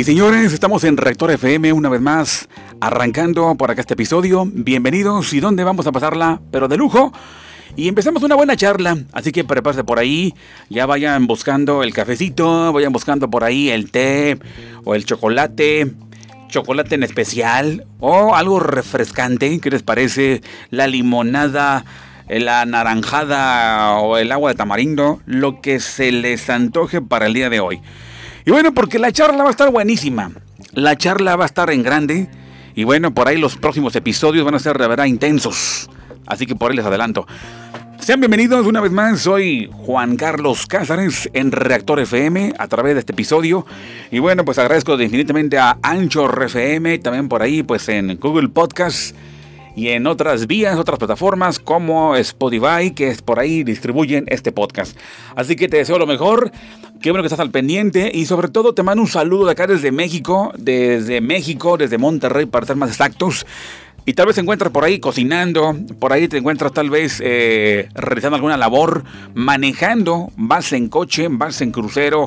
Y señores, estamos en Rector FM una vez más, arrancando por acá este episodio. Bienvenidos y dónde vamos a pasarla, pero de lujo. Y empezamos una buena charla, así que prepárense por ahí, ya vayan buscando el cafecito, vayan buscando por ahí el té o el chocolate, chocolate en especial o algo refrescante, ¿qué les parece? La limonada, la naranjada o el agua de tamarindo, lo que se les antoje para el día de hoy. Y bueno, porque la charla va a estar buenísima, la charla va a estar en grande y bueno, por ahí los próximos episodios van a ser de verdad intensos. Así que por ahí les adelanto. Sean bienvenidos una vez más, soy Juan Carlos Cázares en Reactor FM a través de este episodio. Y bueno, pues agradezco infinitamente a Anchor FM, también por ahí pues en Google Podcast y en otras vías, otras plataformas como Spotify, que es por ahí distribuyen este podcast. Así que te deseo lo mejor, qué bueno que estás al pendiente y sobre todo te mando un saludo de acá desde México, desde México, desde Monterrey para ser más exactos. Y tal vez te encuentras por ahí cocinando, por ahí te encuentras tal vez eh, realizando alguna labor, manejando, vas en coche, vas en crucero.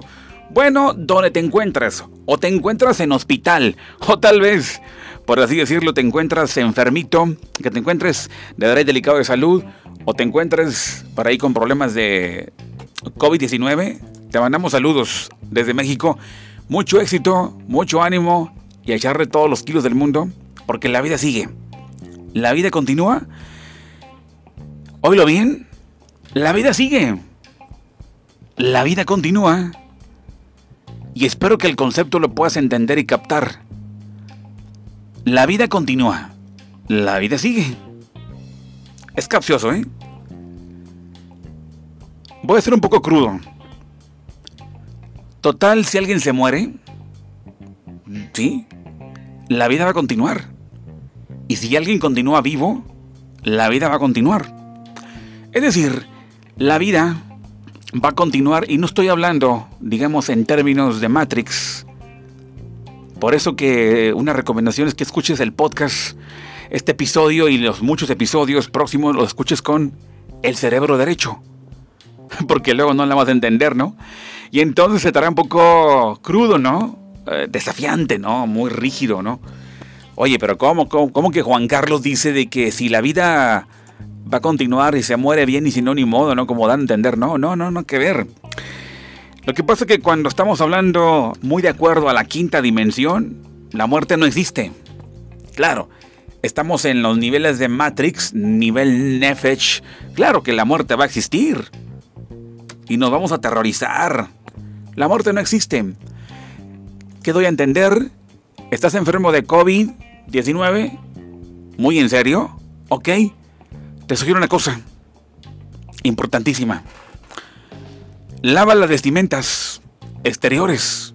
Bueno, donde te encuentras, o te encuentras en hospital, o tal vez, por así decirlo, te encuentras enfermito, que te encuentres de verdad delicado de salud, o te encuentres por ahí con problemas de COVID-19. Te mandamos saludos desde México. Mucho éxito, mucho ánimo y echarle todos los kilos del mundo, porque la vida sigue. La vida continúa. Oílo bien. La vida sigue. La vida continúa. Y espero que el concepto lo puedas entender y captar. La vida continúa. La vida sigue. Es capcioso, ¿eh? Voy a ser un poco crudo. Total, si alguien se muere, sí, la vida va a continuar. Y si alguien continúa vivo, la vida va a continuar. Es decir, la vida va a continuar y no estoy hablando, digamos, en términos de Matrix. Por eso que una recomendación es que escuches el podcast, este episodio y los muchos episodios próximos los escuches con el cerebro derecho. Porque luego no la vas a entender, ¿no? Y entonces estará un poco crudo, ¿no? Eh, desafiante, ¿no? Muy rígido, ¿no? Oye, pero ¿cómo, ¿cómo, que Juan Carlos dice de que si la vida va a continuar y se muere bien y si no, ni modo, ¿no? Como dan a entender. No, no, no, no, que ver. Lo que pasa es que cuando estamos hablando muy de acuerdo a la quinta dimensión, la muerte no existe. Claro, estamos en los niveles de Matrix, nivel Nefesh. Claro que la muerte va a existir. Y nos vamos a aterrorizar. La muerte no existe. ¿Qué doy a entender? ¿Estás enfermo de COVID-19? ¿Muy en serio? Ok. Te sugiero una cosa. Importantísima. Lava las vestimentas exteriores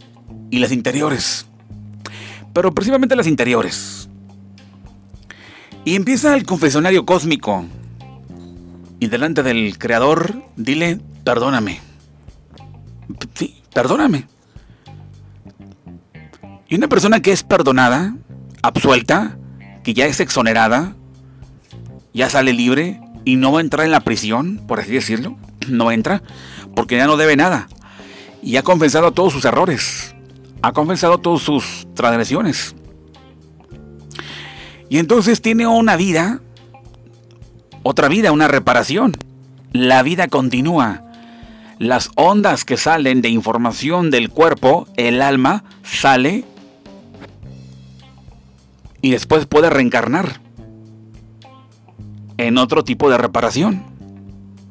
y las interiores. Pero principalmente las interiores. Y empieza el confesionario cósmico. Y delante del Creador, dile, perdóname. Sí, perdóname. Y una persona que es perdonada, absuelta, que ya es exonerada, ya sale libre y no va a entrar en la prisión, por así decirlo, no entra, porque ya no debe nada. Y ha confesado todos sus errores, ha confesado todas sus transgresiones. Y entonces tiene una vida, otra vida, una reparación. La vida continúa las ondas que salen de información del cuerpo, el alma, sale y después puede reencarnar en otro tipo de reparación.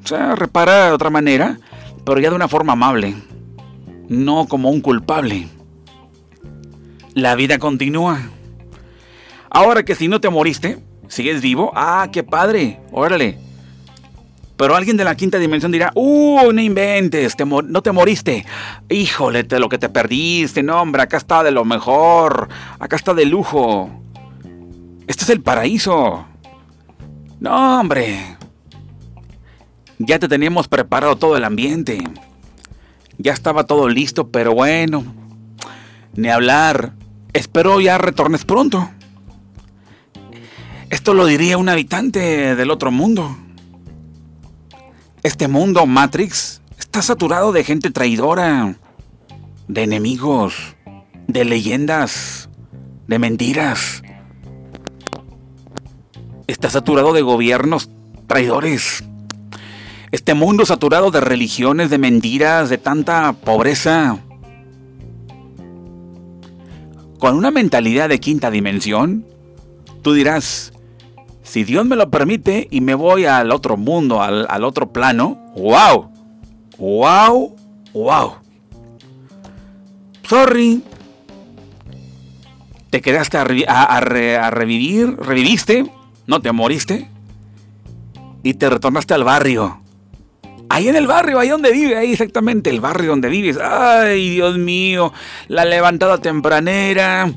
O sea, repara de otra manera, pero ya de una forma amable, no como un culpable. La vida continúa. Ahora que si no te moriste, sigues vivo, ah, qué padre, órale. Pero alguien de la quinta dimensión dirá, ¡Uh, no inventes! no te moriste. Híjole, de lo que te perdiste. No, hombre, acá está de lo mejor. Acá está de lujo. Este es el paraíso. No, hombre. Ya te teníamos preparado todo el ambiente. Ya estaba todo listo, pero bueno. Ni hablar. Espero ya retornes pronto. Esto lo diría un habitante del otro mundo. Este mundo, Matrix, está saturado de gente traidora, de enemigos, de leyendas, de mentiras. Está saturado de gobiernos traidores. Este mundo saturado de religiones, de mentiras, de tanta pobreza. Con una mentalidad de quinta dimensión, tú dirás, si Dios me lo permite y me voy al otro mundo, al, otro plano, wow, wow, wow. Sorry. Te quedaste a revivir, reviviste, no te moriste y te retornaste al barrio. Ahí en el barrio, ahí donde vive, ahí exactamente, el barrio donde vives. Ay, Dios mío, la levantada tempranera,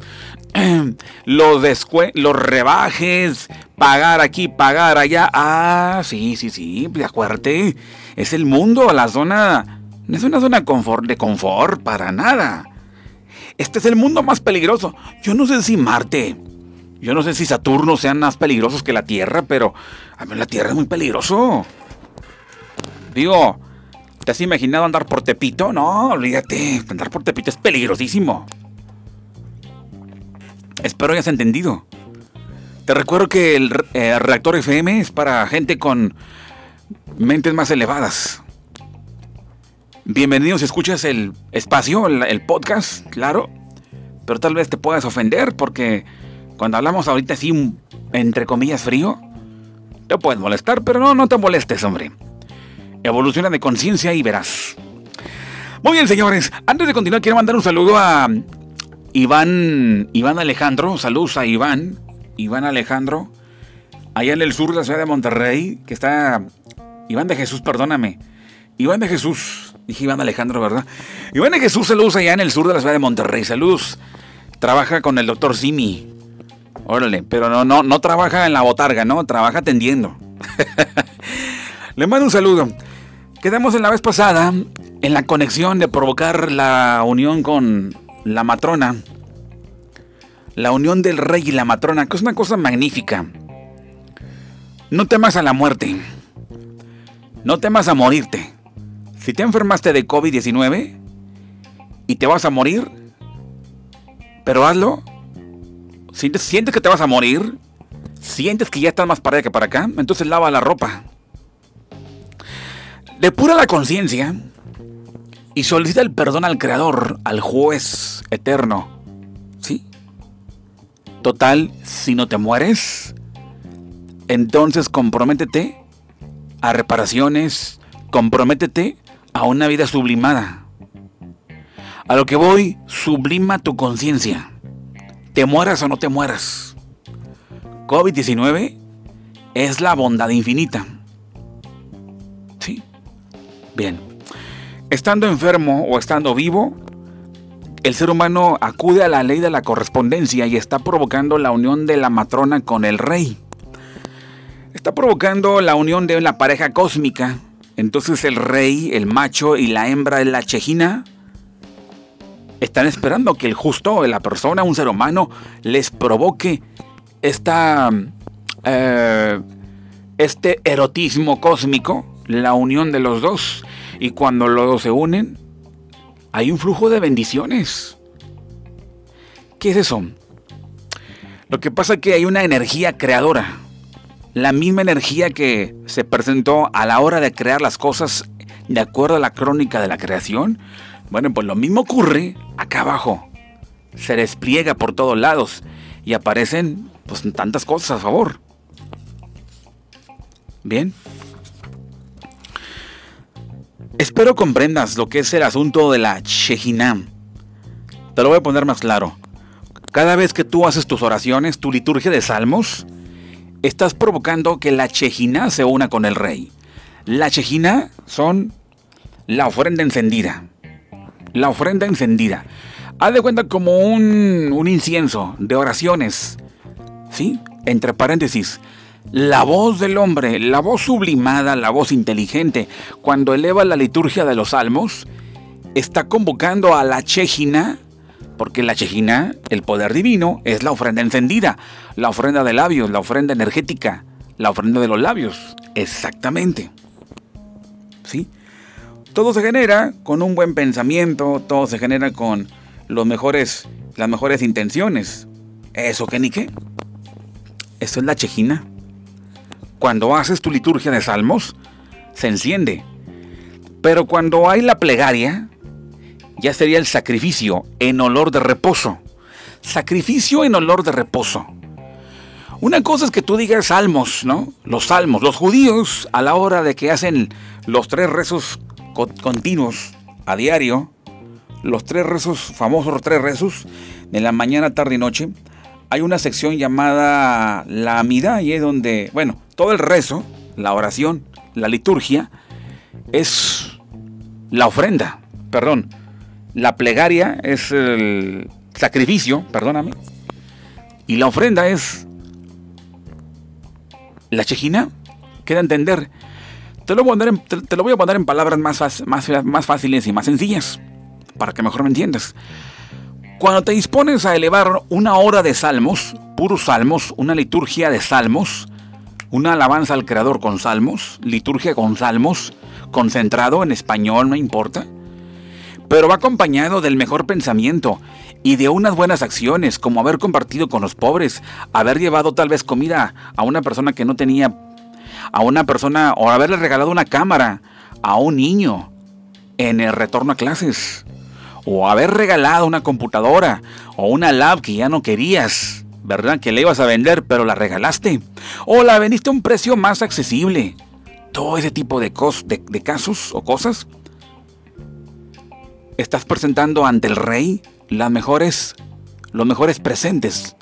los, los rebajes, pagar aquí, pagar allá. Ah, sí, sí, sí, de acuérdate. Es el mundo, la zona, no es una zona de confort, para nada. Este es el mundo más peligroso. Yo no sé si Marte, yo no sé si Saturno sean más peligrosos que la Tierra, pero a mí la Tierra es muy peligroso. Digo, ¿te has imaginado andar por Tepito? No, olvídate. Andar por Tepito es peligrosísimo. Espero hayas entendido. Te recuerdo que el eh, reactor FM es para gente con mentes más elevadas. Bienvenidos, escuchas el espacio, el, podcast, claro. Pero tal vez te puedas ofender porque cuando hablamos ahorita así, entre comillas, frío, te puedes molestar, pero no, no te molestes, hombre. Evoluciona de conciencia y verás. Muy bien, señores. Antes de continuar, quiero mandar un saludo a Iván, Iván Alejandro. Saludos a Iván. Iván Alejandro. Allá en el sur de la ciudad de Monterrey, que está... Iván de Jesús, perdóname. Iván de Jesús. Dije Iván Alejandro, ¿verdad? Iván de Jesús, saludos allá en el sur de la ciudad de Monterrey. Saludos. Trabaja con el doctor Simi. Órale, pero no, no, no trabaja en la botarga, ¿no? Trabaja atendiendo. Le mando un saludo. Quedamos en la vez pasada en la conexión de provocar la unión con la matrona. La unión del rey y la matrona, que es una cosa magnífica. No temas a la muerte. No temas a morirte. Si te enfermaste de COVID-19 y te vas a morir, pero hazlo. ¿Sientes, sientes que te vas a morir, sientes que ya estás más para allá que para acá, entonces lava la ropa. Depura la conciencia y solicita el perdón al Creador, al juez eterno. ¿Sí? Total, si no te mueres, entonces comprométete a reparaciones, comprométete a una vida sublimada. A lo que voy, sublima tu conciencia. Te mueras o no te mueras. COVID-19 es la bondad infinita. Bien, estando enfermo o estando vivo, el ser humano acude a la ley de la correspondencia y está provocando la unión de la matrona con el rey. Está provocando la unión de la pareja cósmica. Entonces el rey, el macho y la hembra de la chejina están esperando que el justo, la persona, un ser humano, les provoque esta, eh, este erotismo cósmico, la unión de los dos. Y cuando los dos se unen, hay un flujo de bendiciones. ¿Qué es eso? Lo que pasa es que hay una energía creadora. La misma energía que se presentó a la hora de crear las cosas de acuerdo a la crónica de la creación. Bueno, pues lo mismo ocurre acá abajo. Se despliega por todos lados y aparecen pues tantas cosas a favor. Bien. Espero comprendas lo que es el asunto de la Shehinah. Te lo voy a poner más claro. Cada vez que tú haces tus oraciones, tu liturgia de salmos, estás provocando que la Shehinah se una con el rey. La Shehinah son la ofrenda encendida. La ofrenda encendida. Haz de cuenta como un, un incienso de oraciones. ¿Sí? Entre paréntesis la voz del hombre, la voz sublimada, la voz inteligente, cuando eleva la liturgia de los salmos, está convocando a la Chejina, porque la Chejina, el poder divino, es la ofrenda encendida, la ofrenda de labios, la ofrenda energética, la ofrenda de los labios. Exactamente. ¿Sí? Todo se genera con un buen pensamiento, todo se genera con los mejores las mejores intenciones. Eso que ni qué. Eso es la chejina. Cuando haces tu liturgia de salmos, se enciende. Pero cuando hay la plegaria, ya sería el sacrificio en olor de reposo. Sacrificio en olor de reposo. Una cosa es que tú digas salmos, ¿no? Los salmos. Los judíos, a la hora de que hacen los tres rezos continuos a diario, los tres rezos, famosos tres rezos, de la mañana, tarde y noche, hay una sección llamada la amida, y es donde, bueno, todo el rezo, la oración, la liturgia, es la ofrenda, perdón, la plegaria es el sacrificio, perdóname, y la ofrenda es la chejina. Queda entender. Te lo, voy a poner en, te, lo voy a poner en palabras más, más, más fáciles y más sencillas, para que mejor me entiendas. Cuando te dispones a elevar una hora de salmos, puros salmos, una liturgia de salmos, una alabanza al Creador con salmos, liturgia con salmos, concentrado en español, no importa, pero va acompañado del mejor pensamiento y de unas buenas acciones, como haber compartido con los pobres, haber llevado tal vez comida a una persona que no tenía, a una persona, o haberle regalado una cámara a un niño en el retorno a clases o haber regalado una computadora o una lab que ya no querías, ¿verdad? Que le ibas a vender pero la regalaste o la vendiste a un precio más accesible. Todo ese tipo de, de, casos o cosas. Estás presentando ante el rey las mejores, los mejores presentes,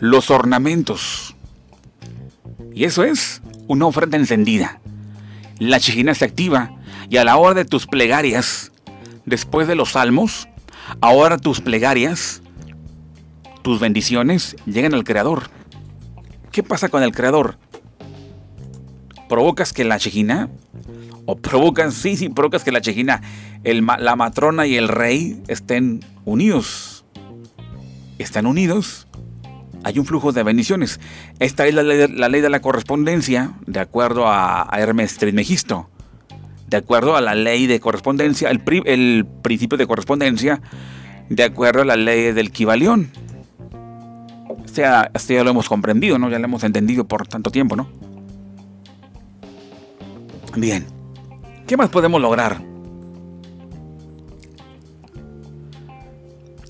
los ornamentos. Y eso es una ofrenda encendida. La chijina se activa y a la hora de tus plegarias después de los salmos, ahora tus plegarias, tus bendiciones llegan al Creador. ¿Qué pasa con el Creador? ¿Provocas que la chejina? ¿O provocas, sí, sí, provocas que la chejina, la matrona y el rey estén unidos? ¿Están unidos? Hay un flujo de bendiciones. Esta es la ley, de la correspondencia, de acuerdo a, Hermes Trismegisto de acuerdo a la ley de correspondencia, el, principio de correspondencia, de acuerdo a la ley del Kibalión. O sea, esto ya lo hemos comprendido, ¿no? Ya lo hemos entendido por tanto tiempo, ¿no? Bien. ¿Qué más podemos lograr?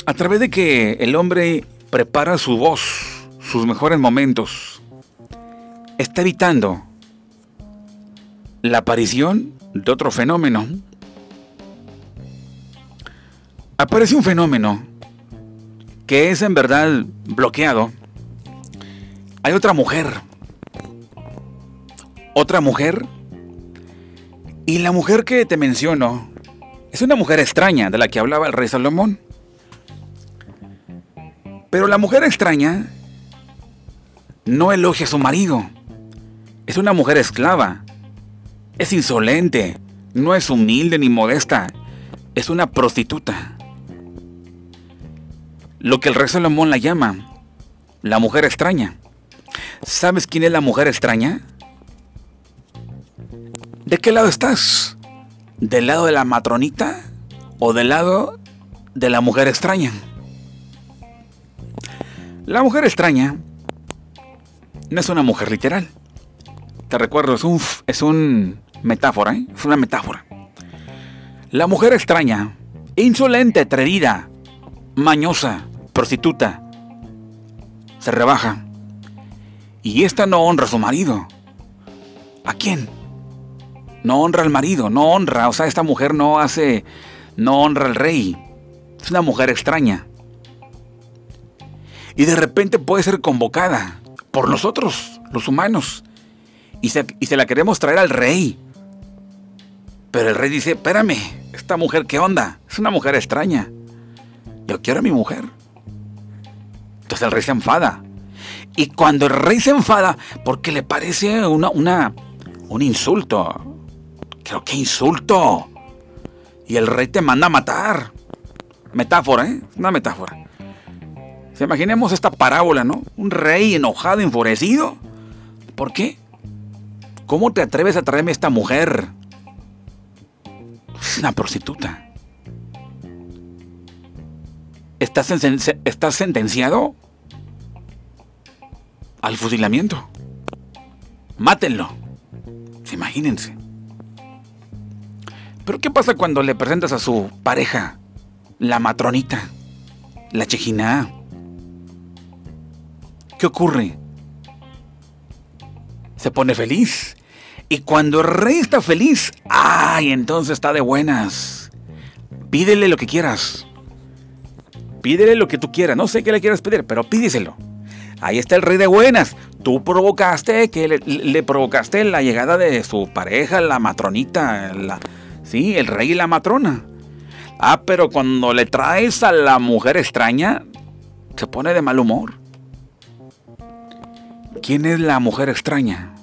A través de que el hombre prepara su voz, sus mejores momentos, está evitando la aparición de otro fenómeno. Aparece un fenómeno que es en verdad bloqueado. Hay otra mujer. Otra mujer. Y la mujer que te menciono es una mujer extraña de la que hablaba el rey Salomón. Pero la mujer extraña no elogia a su marido. Es una mujer esclava es insolente, no es humilde ni modesta, es una prostituta. Lo que el rey Salomón la llama la mujer extraña. ¿Sabes quién es la mujer extraña? ¿De qué lado estás? ¿Del lado de la matronita o del lado de la mujer extraña? La mujer extraña no es una mujer literal. Te recuerdo, es un, es un Metáfora, ¿eh? Es una metáfora. La mujer extraña, insolente, atrevida, mañosa, prostituta, se rebaja. Y esta no honra a su marido. ¿A quién? No honra al marido, no honra, o sea, esta mujer no hace, no honra al rey. Es una mujer extraña. Y de repente puede ser convocada por nosotros, los humanos. Y se, y se la queremos traer al rey. Pero el rey dice, espérame, esta mujer, ¿qué onda? Es una mujer extraña. Yo quiero a mi mujer. Entonces el rey se enfada. Y cuando el rey se enfada, porque le parece una, una, un insulto. Creo que insulto. Y el rey te manda a matar. Metáfora, ¿eh? Una metáfora. Se imaginemos esta parábola, ¿no? Un rey enojado, enfurecido. ¿Por qué? ¿Cómo te atreves a traerme esta mujer? Es una prostituta. estás, sentenciado al fusilamiento. Mátenlo. Imagínense. Pero ¿qué pasa cuando le presentas a su pareja, la matronita, la chejina? ¿Qué ocurre? Se pone feliz. Y cuando el rey está feliz, ¡ay! Entonces está de buenas. Pídele lo que quieras. Pídele lo que tú quieras. No sé qué le quieras pedir, pero pídeselo. Ahí está el rey de buenas. Tú provocaste que le, provocaste la llegada de su pareja, la matronita, la, sí, el rey y la matrona. Ah, pero cuando le traes a la mujer extraña, se pone de mal humor. ¿Quién es la mujer extraña?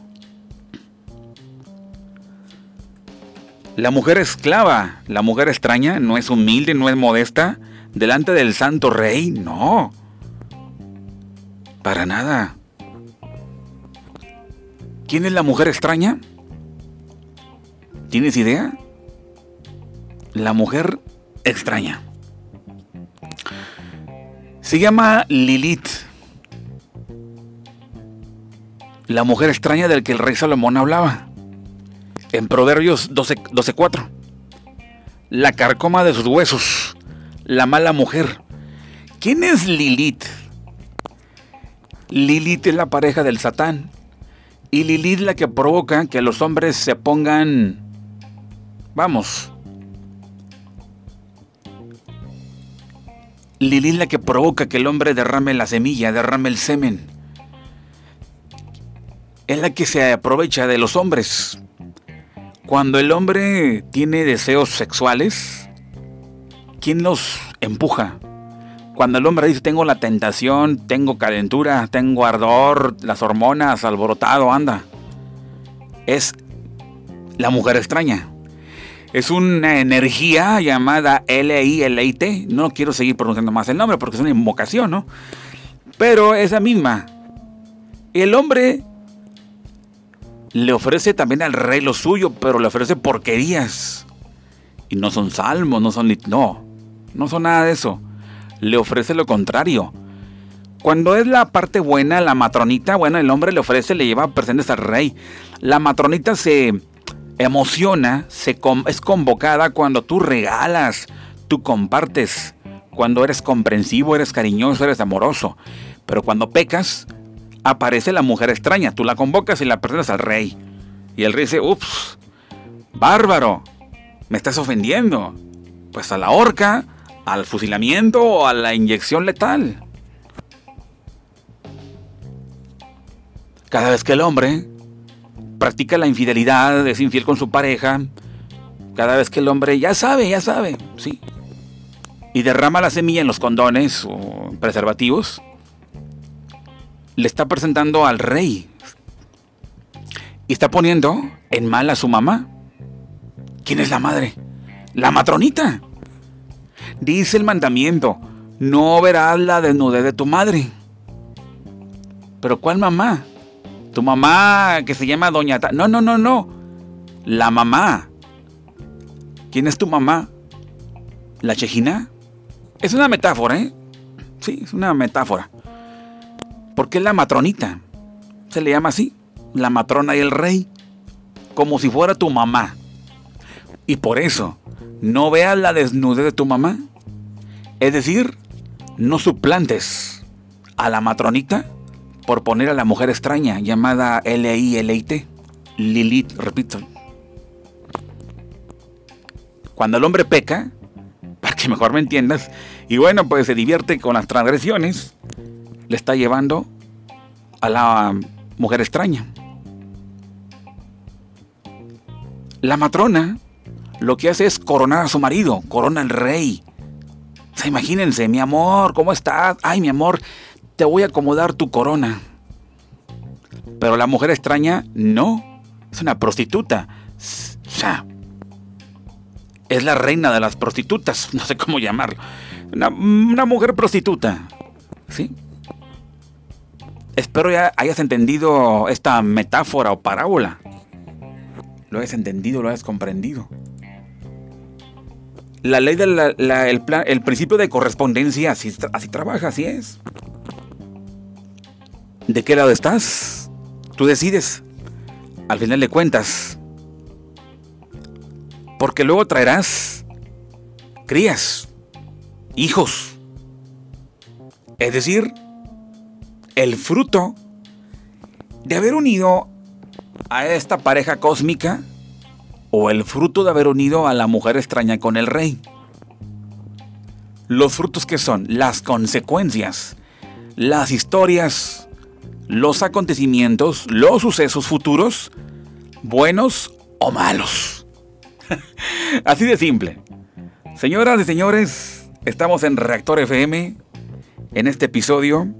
La mujer esclava, la mujer extraña, no es humilde, no es modesta, delante del santo rey, no. Para nada. ¿Quién es la mujer extraña? ¿Tienes idea? La mujer extraña. Se llama Lilith. La mujer extraña del que el rey Salomón hablaba. En Proverbios 12.4. 12, la carcoma de sus huesos. La mala mujer. ¿Quién es Lilith? Lilith es la pareja del Satán. Y Lilith la que provoca que los hombres se pongan, vamos, Lilith la que provoca que el hombre derrame la semilla, derrame el semen. Es la que se aprovecha de los hombres. Cuando el hombre tiene deseos sexuales, ¿quién los empuja? Cuando el hombre dice tengo la tentación, tengo calentura, tengo ardor, las hormonas, alborotado, anda. Es la mujer extraña. Es una energía llamada L-I-L-I-T. No quiero seguir pronunciando más el nombre porque es una invocación, ¿no? Pero esa misma. El hombre le ofrece también al rey lo suyo, pero le ofrece porquerías. Y no son salmos, no son... No, no son nada de eso le ofrece lo contrario. Cuando es la parte buena, la matronita, bueno, el hombre le ofrece, le lleva presentes al rey. La matronita se emociona, se es convocada cuando tú regalas, tú compartes, cuando eres comprensivo, eres cariñoso, eres amoroso. Pero cuando pecas, aparece la mujer extraña, tú la convocas y la presentas al rey. Y el rey dice, ups, bárbaro, me estás ofendiendo. Pues a la horca, al fusilamiento o a la inyección letal. Cada vez que el hombre practica la infidelidad, es infiel con su pareja, cada vez que el hombre ya sabe, ya sabe, sí, y derrama la semilla en los condones o preservativos, le está presentando al rey y está poniendo en mal a su mamá. ¿Quién es la madre? La matronita. Dice el mandamiento, no verás la desnudez de tu madre. Pero ¿cuál mamá? Tu mamá que se llama Doña... no, no, no, no. La mamá. ¿Quién es tu mamá? ¿La chejina? Es una metáfora, ¿eh? Sí, es una metáfora. Porque es la matronita. Se le llama así. La matrona y el rey. Como si fuera tu mamá. Y por eso, no veas la desnudez de tu mamá. Es decir, no suplantes a la matronita por poner a la mujer extraña llamada L-I-L-I-T. Lilith, repito. Cuando el hombre peca, para que mejor me entiendas, y bueno, pues se divierte con las transgresiones, le está llevando a la mujer extraña. La matrona lo que hace es coronar a su marido, corona al rey, o sea, imagínense, mi amor, ¿cómo estás? Ay, mi amor, te voy a acomodar tu corona. Pero la mujer extraña, no. Es una prostituta. O sea, es la reina de las prostitutas. No sé cómo llamarlo. Una, una mujer prostituta. ¿Sí? Espero ya hayas entendido esta metáfora o parábola. Lo hayas entendido, lo hayas comprendido. La ley del el, el principio de correspondencia, así, así trabaja, así es. ¿De qué lado estás? Tú decides. Al final de cuentas. Porque luego traerás crías, hijos. Es decir, el fruto de haber unido a esta pareja cósmica o el fruto de haber unido a la mujer extraña con el rey. Los frutos que son las consecuencias, las historias, los acontecimientos, los sucesos futuros, buenos o malos. Así de simple. Señoras y señores, estamos en Reactor FM, en este episodio.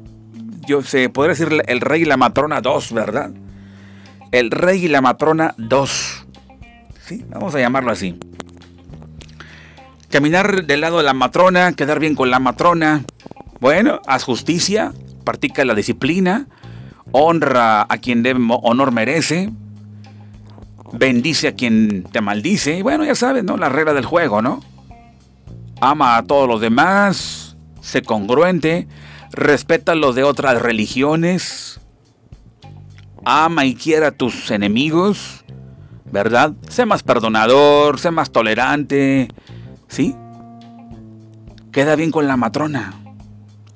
Yo sé, podría decir el Rey y la Matrona 2, ¿verdad? El Rey y la Matrona 2. Sí, vamos a llamarlo así. Caminar del lado de la matrona, quedar bien con la matrona. Bueno, haz justicia, practica la disciplina, honra a quien honor merece, bendice a quien te maldice. Bueno, ya sabes, ¿no? La regla del juego, ¿no? Ama a todos los demás, sé congruente, respeta a los de otras religiones, ama y quiera a tus enemigos, ¿verdad? Sé más perdonador, sé más tolerante, ¿sí? Queda bien con la matrona.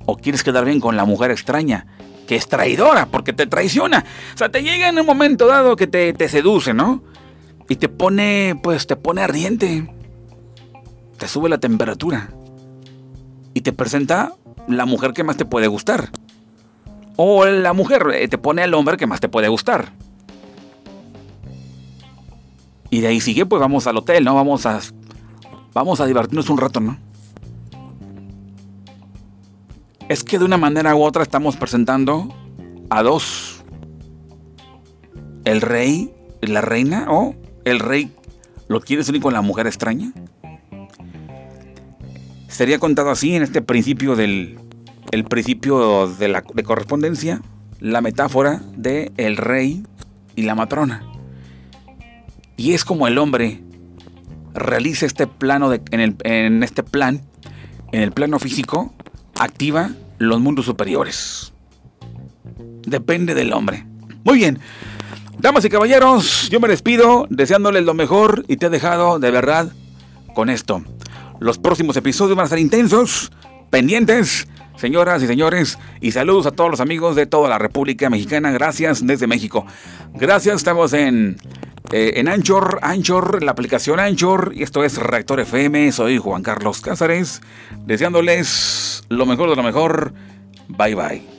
¿O quieres quedar bien con la mujer extraña? que es traidora porque te traiciona. O sea, te llega en un momento dado que te, te seduce, ¿no? Y te pone, pues te pone ardiente. Te sube la temperatura. Y te presenta la mujer que más te puede gustar. O la mujer eh, te pone al hombre que más te puede gustar. Y de ahí sigue, pues vamos al hotel, ¿no? Vamos a. Vamos a divertirnos un rato, ¿no? es que de una manera u otra estamos presentando a dos. El rey, la reina o el rey lo quieres unir con la mujer extraña. Sería contado así en este principio del el principio de la de correspondencia, la metáfora de el rey y la matrona. Y es como el hombre realiza este plano de, en, el, en este plan, en el plano físico, activa los mundos superiores. Depende del hombre. Muy bien. Damas y caballeros, yo me despido deseándoles lo mejor y te he dejado de verdad con esto. Los próximos episodios van a ser intensos, pendientes, señoras y señores, y saludos a todos los amigos de toda la República Mexicana. Gracias desde México. Gracias, estamos en eh, en Anchor, Anchor, la aplicación Anchor, y esto es Reactor FM, soy Juan Carlos Cázares, deseándoles lo mejor de lo mejor, bye bye.